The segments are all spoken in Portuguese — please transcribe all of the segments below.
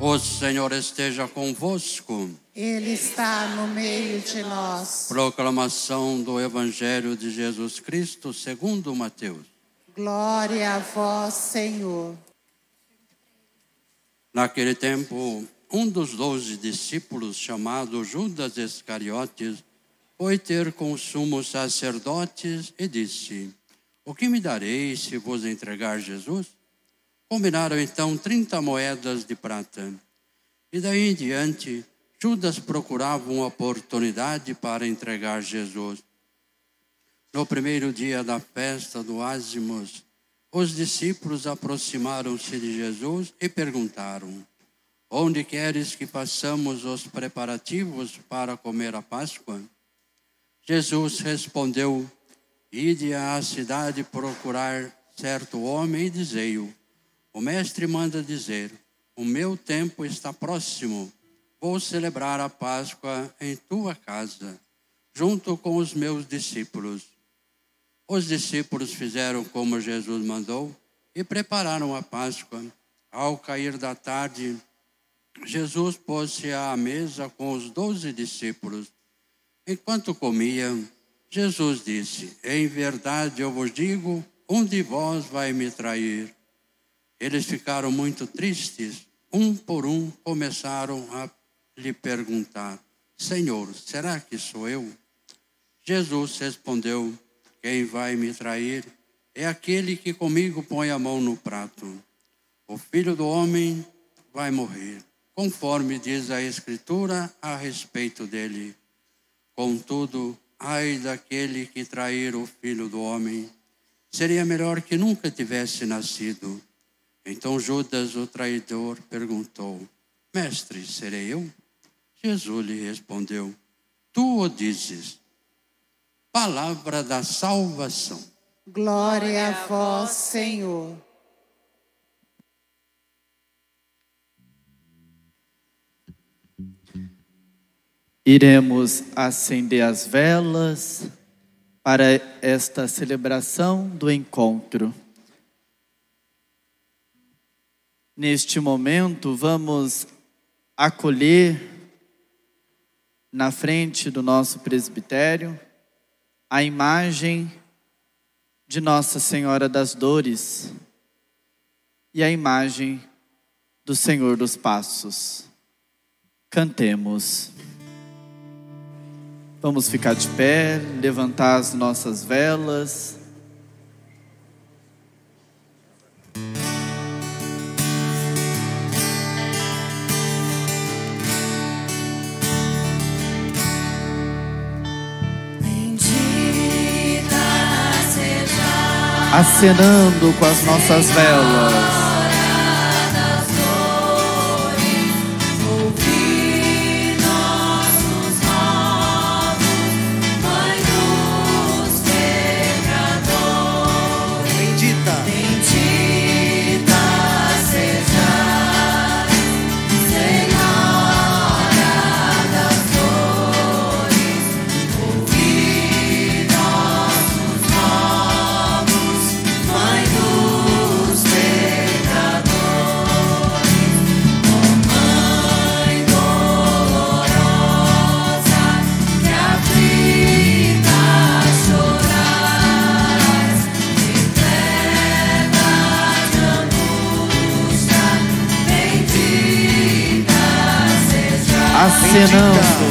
O Senhor esteja convosco. Ele está no meio de nós. Proclamação do Evangelho de Jesus Cristo segundo Mateus. Glória a vós, Senhor. Naquele tempo, um dos doze discípulos, chamado Judas Iscariotes, foi ter com os sumos sacerdotes e disse: O que me dareis se vos entregar Jesus? Combinaram então trinta moedas de prata. E daí em diante, Judas procurava uma oportunidade para entregar Jesus. No primeiro dia da festa do Ázimos, os discípulos aproximaram-se de Jesus e perguntaram: Onde queres que façamos os preparativos para comer a Páscoa? Jesus respondeu: Ide à cidade procurar certo homem e dizei-o o mestre manda dizer: O meu tempo está próximo. Vou celebrar a Páscoa em tua casa, junto com os meus discípulos. Os discípulos fizeram como Jesus mandou e prepararam a Páscoa. Ao cair da tarde, Jesus pôs-se à mesa com os doze discípulos. Enquanto comiam, Jesus disse: Em verdade eu vos digo, um de vós vai me trair. Eles ficaram muito tristes. Um por um começaram a lhe perguntar: Senhor, será que sou eu? Jesus respondeu: Quem vai me trair é aquele que comigo põe a mão no prato. O filho do homem vai morrer, conforme diz a Escritura a respeito dele. Contudo, ai daquele que trair o filho do homem, seria melhor que nunca tivesse nascido. Então Judas, o traidor, perguntou: Mestre, serei eu? Jesus lhe respondeu: Tu o dizes. Palavra da salvação. Glória a vós, Senhor. Iremos acender as velas para esta celebração do encontro. Neste momento, vamos acolher na frente do nosso presbitério a imagem de Nossa Senhora das Dores e a imagem do Senhor dos Passos. Cantemos. Vamos ficar de pé, levantar as nossas velas. Acenando com as nossas velas. Acenando. Bendita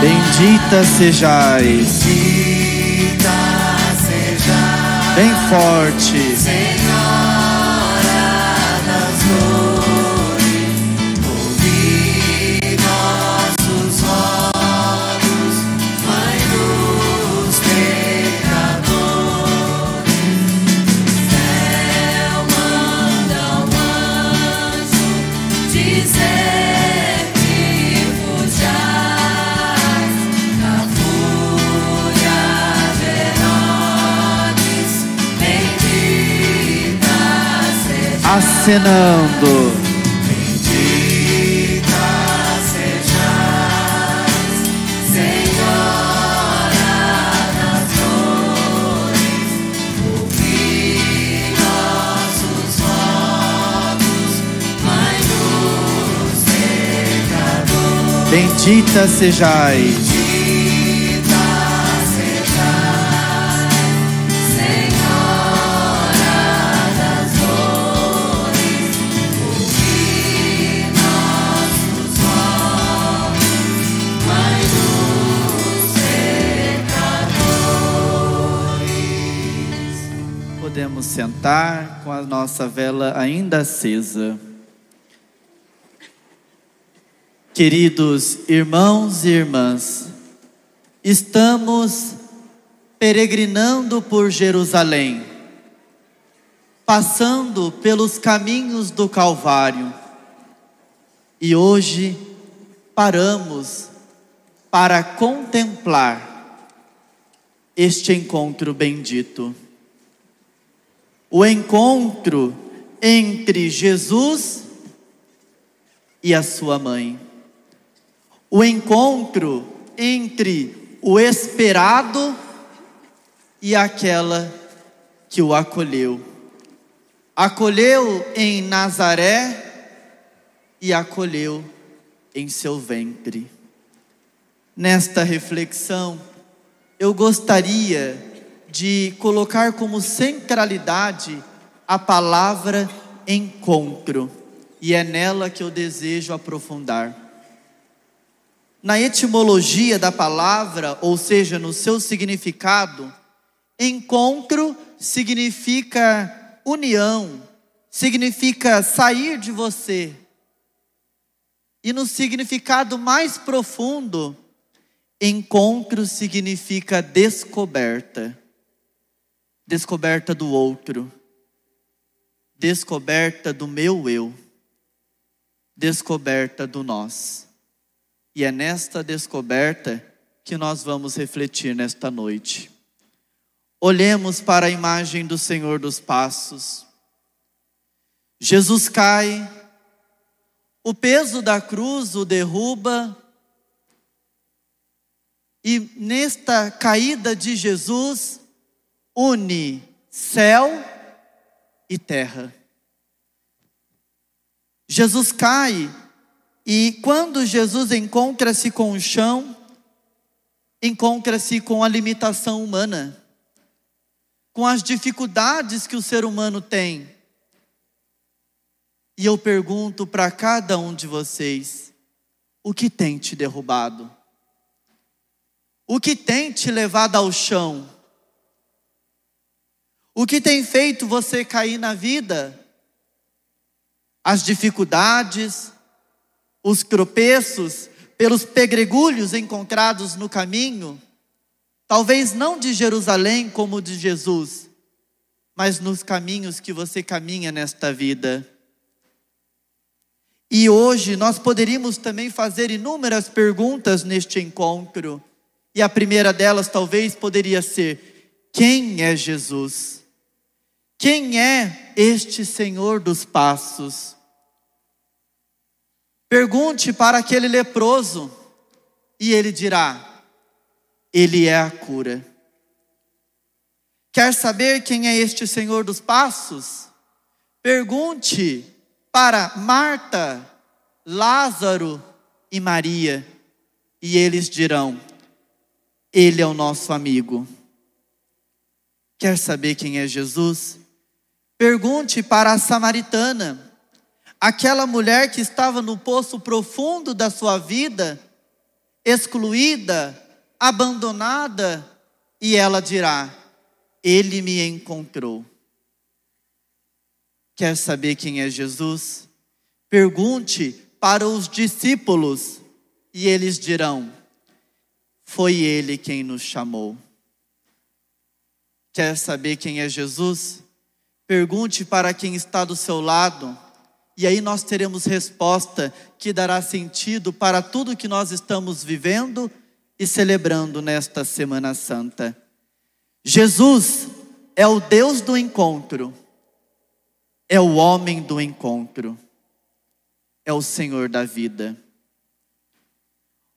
Bendita sejais, bendita sejais, bem forte. Acenando. Bendita sejais, Senhora das dores, ouvi nossos votos, Mãe dos pecadores. Bendita sejais. Sentar com a nossa vela ainda acesa. Queridos irmãos e irmãs, estamos peregrinando por Jerusalém, passando pelos caminhos do Calvário, e hoje paramos para contemplar este encontro bendito. O encontro entre Jesus e a sua mãe. O encontro entre o esperado e aquela que o acolheu. Acolheu em Nazaré e acolheu em seu ventre. Nesta reflexão, eu gostaria de colocar como centralidade a palavra encontro, e é nela que eu desejo aprofundar. Na etimologia da palavra, ou seja, no seu significado, encontro significa união, significa sair de você. E no significado mais profundo, encontro significa descoberta. Descoberta do outro. Descoberta do meu eu. Descoberta do nós. E é nesta descoberta que nós vamos refletir nesta noite. Olhemos para a imagem do Senhor dos Passos. Jesus cai, o peso da cruz o derruba, e nesta caída de Jesus, une céu e terra. Jesus cai e quando Jesus encontra-se com o chão, encontra-se com a limitação humana, com as dificuldades que o ser humano tem. E eu pergunto para cada um de vocês: o que tem te derrubado? O que tem te levado ao chão? O que tem feito você cair na vida? As dificuldades, os tropeços, pelos pedregulhos encontrados no caminho, talvez não de Jerusalém como de Jesus, mas nos caminhos que você caminha nesta vida. E hoje nós poderíamos também fazer inúmeras perguntas neste encontro. E a primeira delas talvez poderia ser: quem é Jesus? Quem é este Senhor dos passos? Pergunte para aquele leproso e ele dirá: Ele é a cura. Quer saber quem é este Senhor dos passos? Pergunte para Marta, Lázaro e Maria e eles dirão: Ele é o nosso amigo. Quer saber quem é Jesus? Pergunte para a samaritana, aquela mulher que estava no poço profundo da sua vida, excluída, abandonada, e ela dirá: Ele me encontrou. Quer saber quem é Jesus? Pergunte para os discípulos, e eles dirão: Foi Ele quem nos chamou. Quer saber quem é Jesus? Pergunte para quem está do seu lado, e aí nós teremos resposta que dará sentido para tudo que nós estamos vivendo e celebrando nesta Semana Santa. Jesus é o Deus do encontro. é o homem do encontro, é o Senhor da vida.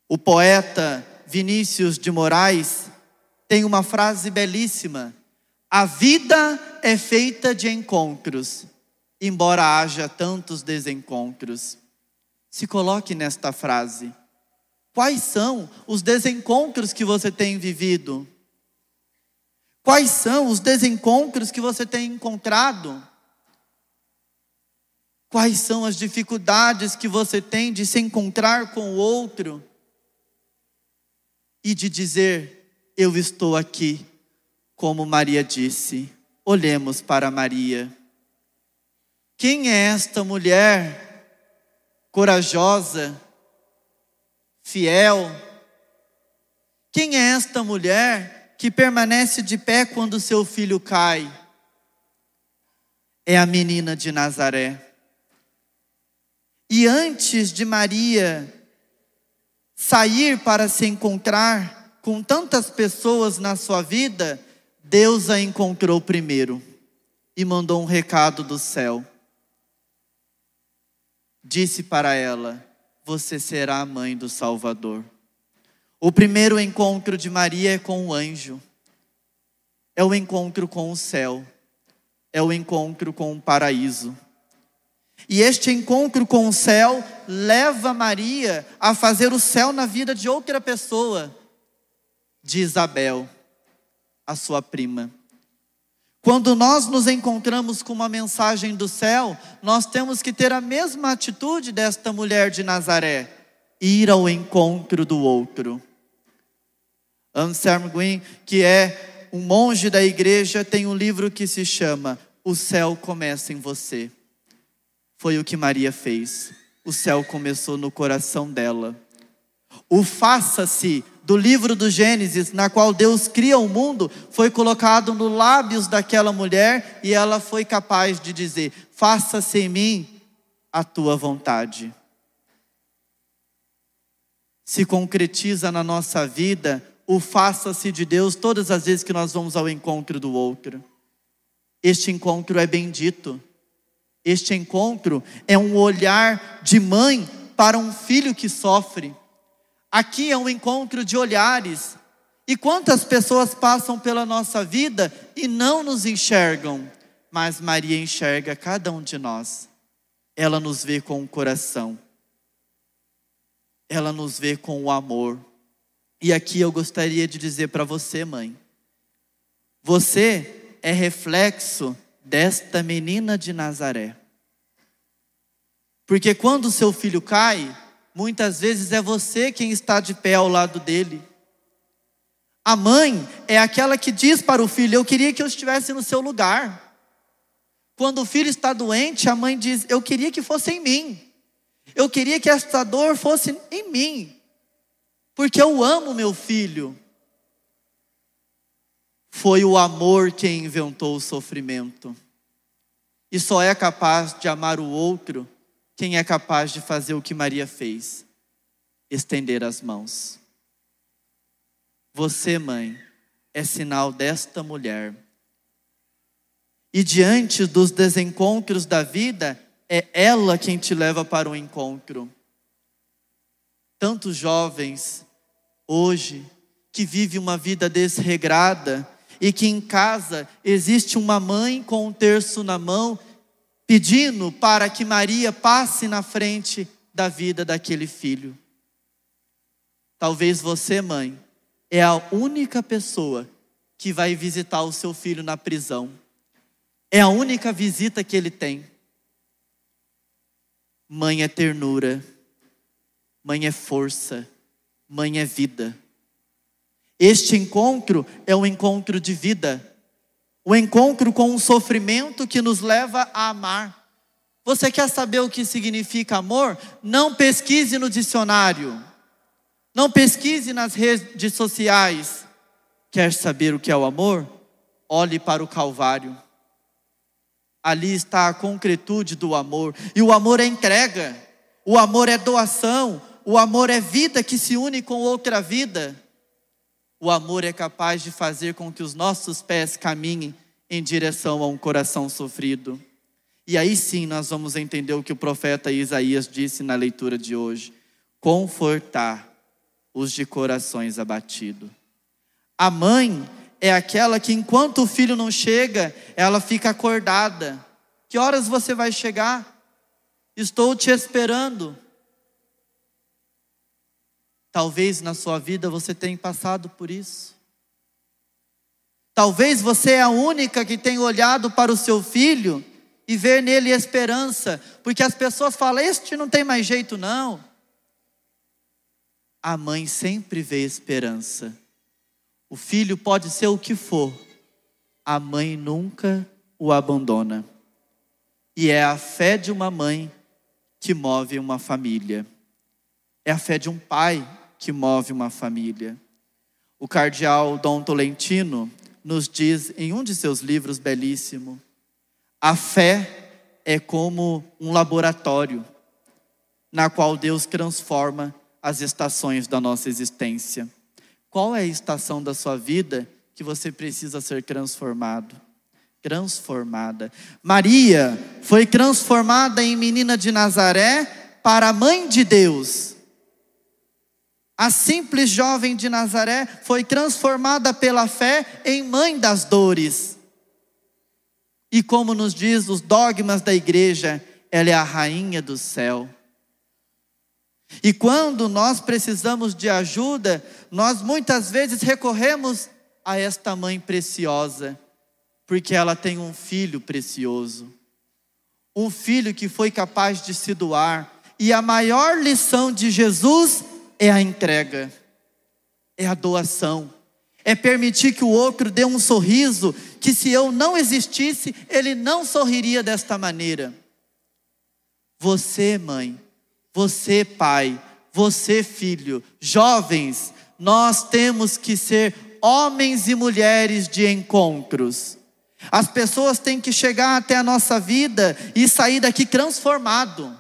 O poeta Vinícius de Moraes tem uma frase belíssima: A vida é feita de encontros, embora haja tantos desencontros. Se coloque nesta frase. Quais são os desencontros que você tem vivido? Quais são os desencontros que você tem encontrado? Quais são as dificuldades que você tem de se encontrar com o outro e de dizer: Eu estou aqui, como Maria disse. Olhemos para Maria. Quem é esta mulher corajosa, fiel? Quem é esta mulher que permanece de pé quando seu filho cai? É a menina de Nazaré. E antes de Maria sair para se encontrar com tantas pessoas na sua vida, Deus a encontrou primeiro e mandou um recado do céu. Disse para ela: Você será a mãe do Salvador. O primeiro encontro de Maria é com o anjo, é o encontro com o céu, é o encontro com o paraíso. E este encontro com o céu leva Maria a fazer o céu na vida de outra pessoa, de Isabel, a sua prima. Quando nós nos encontramos com uma mensagem do céu, nós temos que ter a mesma atitude desta mulher de Nazaré, ir ao encontro do outro. Anselm Green, que é um monge da igreja, tem um livro que se chama O Céu Começa em Você. Foi o que Maria fez. O céu começou no coração dela. O faça-se do livro do Gênesis, na qual Deus cria o mundo, foi colocado nos lábios daquela mulher e ela foi capaz de dizer: Faça-se em mim a tua vontade. Se concretiza na nossa vida o faça-se de Deus todas as vezes que nós vamos ao encontro do outro. Este encontro é bendito. Este encontro é um olhar de mãe para um filho que sofre. Aqui é um encontro de olhares. E quantas pessoas passam pela nossa vida e não nos enxergam, mas Maria enxerga cada um de nós. Ela nos vê com o coração. Ela nos vê com o amor. E aqui eu gostaria de dizer para você, mãe: você é reflexo desta menina de Nazaré. Porque quando seu filho cai, muitas vezes é você quem está de pé ao lado dele. A mãe é aquela que diz para o filho: Eu queria que eu estivesse no seu lugar. Quando o filho está doente, a mãe diz: Eu queria que fosse em mim. Eu queria que esta dor fosse em mim. Porque eu amo meu filho. Foi o amor quem inventou o sofrimento. E só é capaz de amar o outro quem é capaz de fazer o que Maria fez: estender as mãos. Você, mãe, é sinal desta mulher. E diante dos desencontros da vida, é ela quem te leva para o encontro. Tantos jovens hoje que vivem uma vida desregrada e que em casa existe uma mãe com um terço na mão pedindo para que Maria passe na frente da vida daquele filho. Talvez você, mãe, é a única pessoa que vai visitar o seu filho na prisão. É a única visita que ele tem. Mãe é ternura, mãe é força, mãe é vida. Este encontro é um encontro de vida, o encontro com um sofrimento que nos leva a amar. Você quer saber o que significa amor? Não pesquise no dicionário, não pesquise nas redes sociais. Quer saber o que é o amor? Olhe para o Calvário. Ali está a concretude do amor. E o amor é entrega, o amor é doação, o amor é vida que se une com outra vida. O amor é capaz de fazer com que os nossos pés caminhem em direção a um coração sofrido. E aí sim nós vamos entender o que o profeta Isaías disse na leitura de hoje: confortar os de corações abatidos. A mãe é aquela que, enquanto o filho não chega, ela fica acordada. Que horas você vai chegar? Estou te esperando. Talvez na sua vida você tenha passado por isso. Talvez você é a única que tem olhado para o seu filho e ver nele esperança, porque as pessoas falam: Este não tem mais jeito, não. A mãe sempre vê esperança. O filho pode ser o que for, a mãe nunca o abandona. E é a fé de uma mãe que move uma família. É a fé de um pai que move uma família. O cardeal Dom Tolentino nos diz em um de seus livros belíssimo: a fé é como um laboratório na qual Deus transforma as estações da nossa existência. Qual é a estação da sua vida que você precisa ser transformado? Transformada. Maria foi transformada em menina de Nazaré para a mãe de Deus. A simples jovem de Nazaré foi transformada pela fé em mãe das dores. E como nos diz os dogmas da igreja, ela é a rainha do céu. E quando nós precisamos de ajuda, nós muitas vezes recorremos a esta mãe preciosa, porque ela tem um filho precioso. Um filho que foi capaz de se doar. E a maior lição de Jesus é a entrega, é a doação, é permitir que o outro dê um sorriso que se eu não existisse, ele não sorriria desta maneira. Você, mãe, você, pai, você, filho, jovens, nós temos que ser homens e mulheres de encontros. As pessoas têm que chegar até a nossa vida e sair daqui transformado.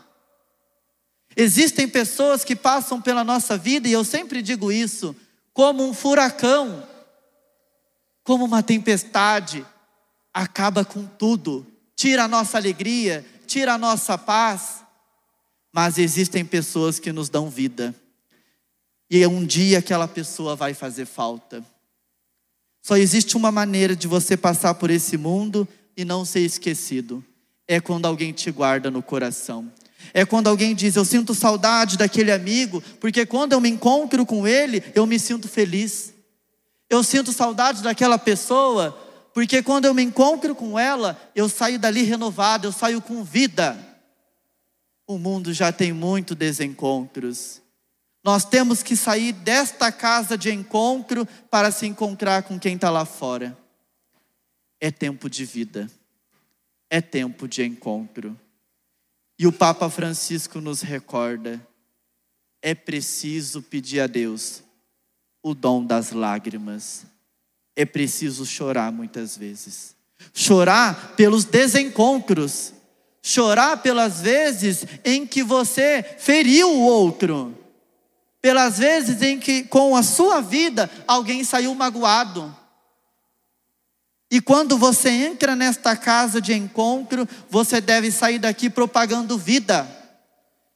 Existem pessoas que passam pela nossa vida, e eu sempre digo isso, como um furacão, como uma tempestade, acaba com tudo, tira a nossa alegria, tira a nossa paz. Mas existem pessoas que nos dão vida, e um dia aquela pessoa vai fazer falta. Só existe uma maneira de você passar por esse mundo e não ser esquecido: é quando alguém te guarda no coração. É quando alguém diz: Eu sinto saudade daquele amigo, porque quando eu me encontro com ele, eu me sinto feliz. Eu sinto saudade daquela pessoa, porque quando eu me encontro com ela, eu saio dali renovado, eu saio com vida. O mundo já tem muito desencontros. Nós temos que sair desta casa de encontro para se encontrar com quem está lá fora. É tempo de vida, é tempo de encontro. E o Papa Francisco nos recorda: é preciso pedir a Deus o dom das lágrimas. É preciso chorar muitas vezes. Chorar pelos desencontros. Chorar pelas vezes em que você feriu o outro. Pelas vezes em que com a sua vida alguém saiu magoado. E quando você entra nesta casa de encontro, você deve sair daqui propagando vida.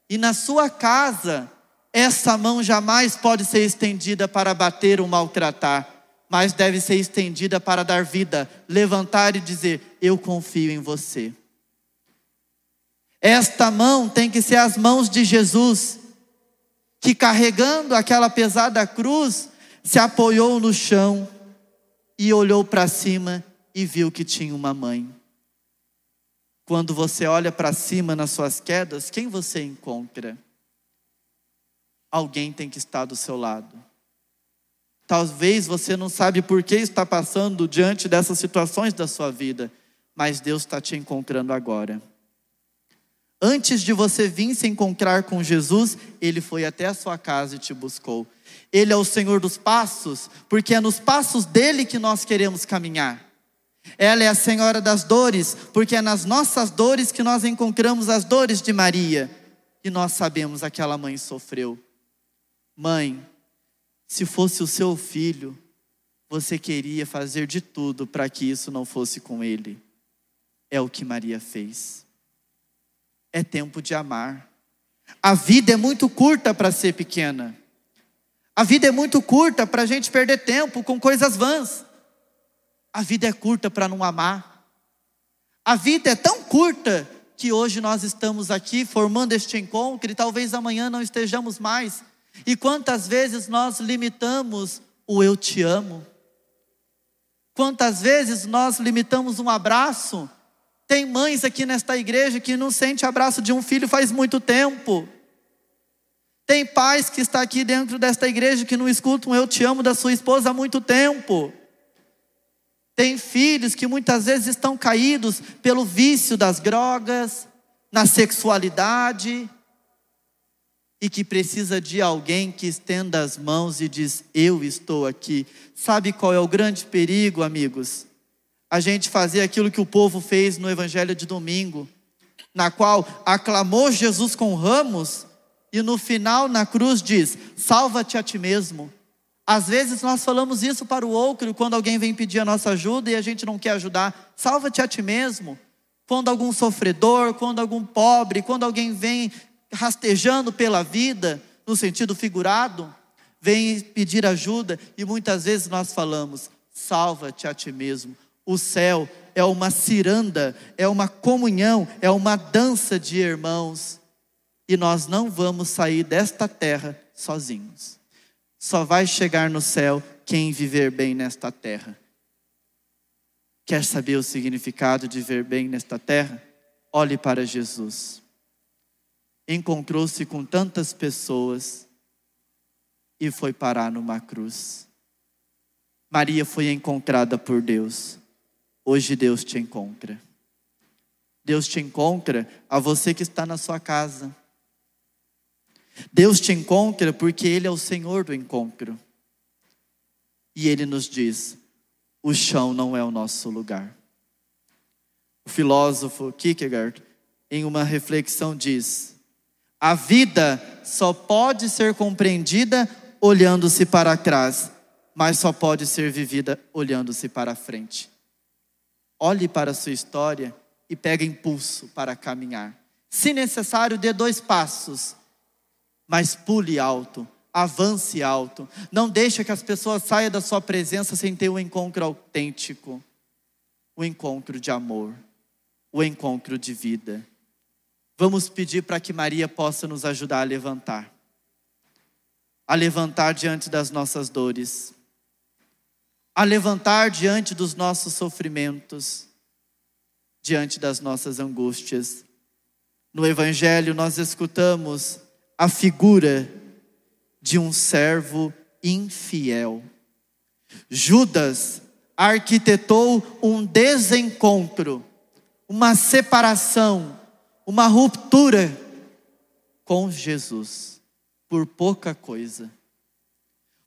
E na sua casa, essa mão jamais pode ser estendida para bater ou maltratar, mas deve ser estendida para dar vida, levantar e dizer: Eu confio em você. Esta mão tem que ser as mãos de Jesus, que carregando aquela pesada cruz, se apoiou no chão e olhou para cima e viu que tinha uma mãe. Quando você olha para cima nas suas quedas, quem você encontra? Alguém tem que estar do seu lado. Talvez você não sabe por que está passando diante dessas situações da sua vida, mas Deus está te encontrando agora. Antes de você vir se encontrar com Jesus, Ele foi até a sua casa e te buscou. Ele é o Senhor dos passos, porque é nos passos dele que nós queremos caminhar. Ela é a Senhora das dores, porque é nas nossas dores que nós encontramos as dores de Maria. E nós sabemos que aquela mãe sofreu. Mãe, se fosse o seu filho, você queria fazer de tudo para que isso não fosse com ele. É o que Maria fez. É tempo de amar. A vida é muito curta para ser pequena. A vida é muito curta para a gente perder tempo com coisas vãs. A vida é curta para não amar. A vida é tão curta que hoje nós estamos aqui formando este encontro e talvez amanhã não estejamos mais. E quantas vezes nós limitamos o eu te amo? Quantas vezes nós limitamos um abraço? Tem mães aqui nesta igreja que não sente abraço de um filho faz muito tempo. Tem pais que está aqui dentro desta igreja que não escutam eu te amo da sua esposa há muito tempo. Tem filhos que muitas vezes estão caídos pelo vício das drogas, na sexualidade, e que precisa de alguém que estenda as mãos e diz: Eu estou aqui. Sabe qual é o grande perigo, amigos? A gente fazer aquilo que o povo fez no Evangelho de domingo, na qual aclamou Jesus com ramos, e no final, na cruz, diz: Salva-te a ti mesmo. Às vezes nós falamos isso para o outro quando alguém vem pedir a nossa ajuda e a gente não quer ajudar. Salva-te a ti mesmo. Quando algum sofredor, quando algum pobre, quando alguém vem rastejando pela vida, no sentido figurado, vem pedir ajuda e muitas vezes nós falamos: salva-te a ti mesmo. O céu é uma ciranda, é uma comunhão, é uma dança de irmãos. E nós não vamos sair desta terra sozinhos. Só vai chegar no céu quem viver bem nesta terra. Quer saber o significado de viver bem nesta terra? Olhe para Jesus. Encontrou-se com tantas pessoas e foi parar numa cruz. Maria foi encontrada por Deus. Hoje Deus te encontra. Deus te encontra a você que está na sua casa. Deus te encontra porque Ele é o Senhor do encontro. E Ele nos diz: o chão não é o nosso lugar. O filósofo Kierkegaard, em uma reflexão, diz: a vida só pode ser compreendida olhando-se para trás, mas só pode ser vivida olhando-se para frente. Olhe para a sua história e pegue impulso para caminhar. Se necessário, dê dois passos mas pule alto, avance alto. Não deixe que as pessoas saiam da sua presença sem ter um encontro autêntico, o um encontro de amor, o um encontro de vida. Vamos pedir para que Maria possa nos ajudar a levantar, a levantar diante das nossas dores, a levantar diante dos nossos sofrimentos, diante das nossas angústias. No Evangelho nós escutamos a figura de um servo infiel. Judas arquitetou um desencontro, uma separação, uma ruptura com Jesus, por pouca coisa.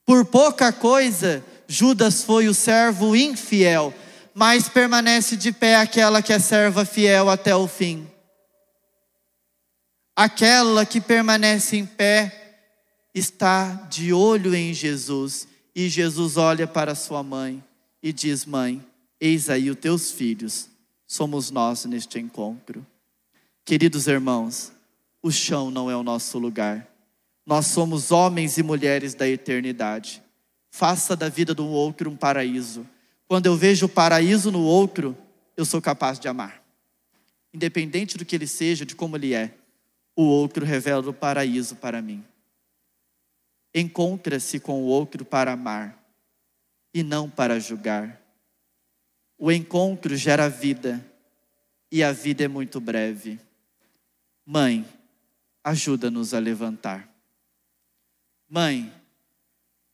Por pouca coisa, Judas foi o servo infiel, mas permanece de pé aquela que é serva fiel até o fim. Aquela que permanece em pé está de olho em Jesus, e Jesus olha para sua mãe e diz: Mãe, eis aí os teus filhos, somos nós neste encontro. Queridos irmãos, o chão não é o nosso lugar, nós somos homens e mulheres da eternidade. Faça da vida do outro um paraíso. Quando eu vejo o paraíso no outro, eu sou capaz de amar, independente do que ele seja, de como ele é o outro revela o paraíso para mim. Encontra-se com o outro para amar e não para julgar. O encontro gera vida e a vida é muito breve. Mãe, ajuda-nos a levantar. Mãe,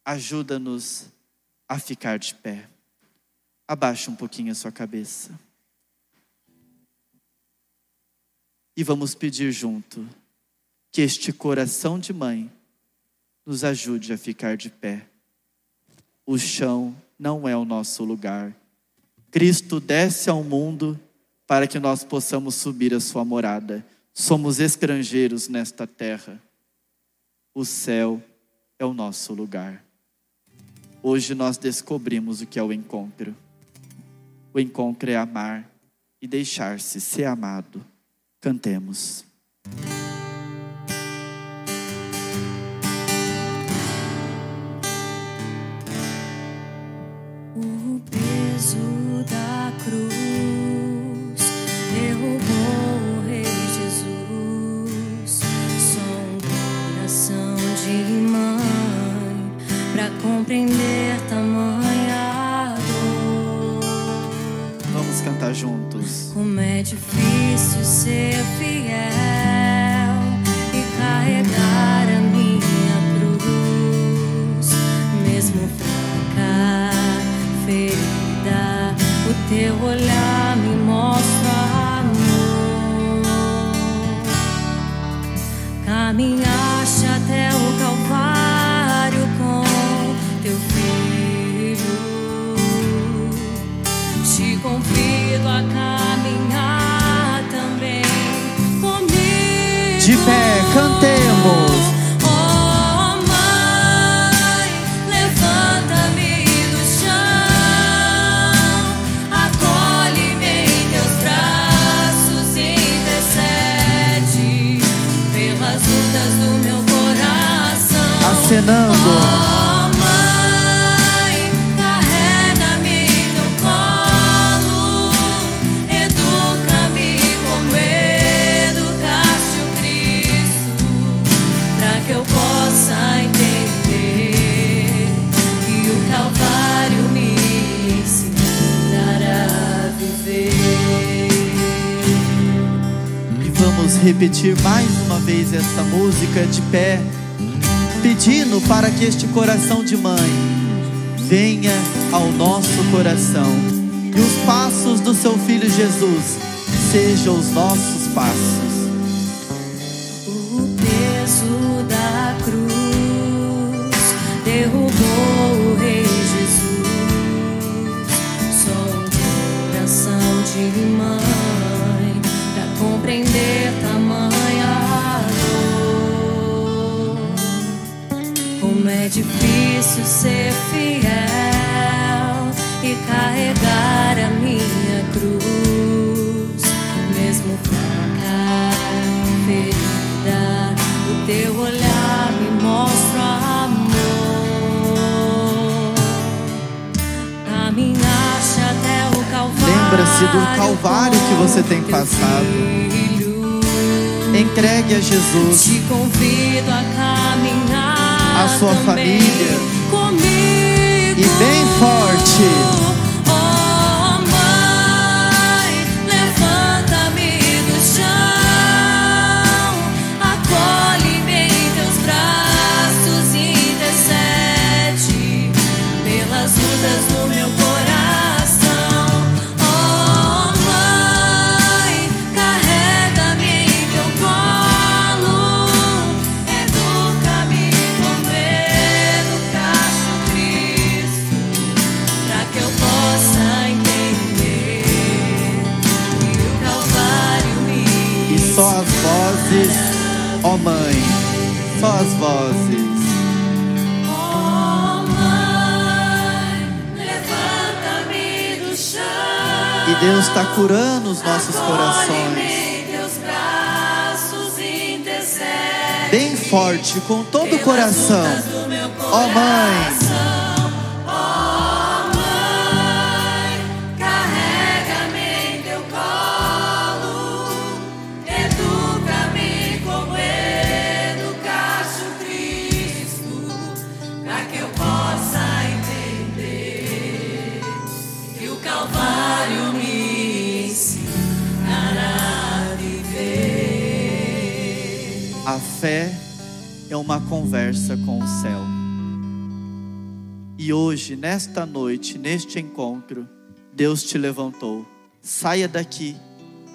ajuda-nos a ficar de pé. Abaixa um pouquinho a sua cabeça. E vamos pedir junto que este coração de mãe nos ajude a ficar de pé. O chão não é o nosso lugar. Cristo desce ao mundo para que nós possamos subir a sua morada. Somos estrangeiros nesta terra. O céu é o nosso lugar. Hoje nós descobrimos o que é o encontro. O encontro é amar e deixar-se ser amado. Cantemos. Mais uma vez esta música de pé, pedindo para que este coração de mãe venha ao nosso coração e os passos do seu filho Jesus sejam os nossos passos. O peso da cruz derrubou o Rei Jesus. Só um coração de mãe compreender é difícil ser fiel e carregar a minha cruz, mesmo fraca, ferida. O teu olhar me mostra amor. Caminhaste até o Calvário. Lembra-se do Calvário que você tem passado. filho. Entregue a Jesus. Te convido a caminhar A sua família. comigo E bem forte. Só as vozes. Oh mãe, levanta-me do chão. E Deus está curando os nossos corações. Bem forte, com todo o coração. Ó mãe, fé é uma conversa com o céu. E hoje, nesta noite, neste encontro, Deus te levantou. Saia daqui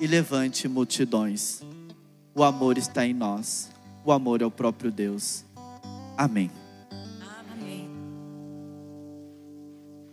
e levante multidões. O amor está em nós. O amor é o próprio Deus. Amém.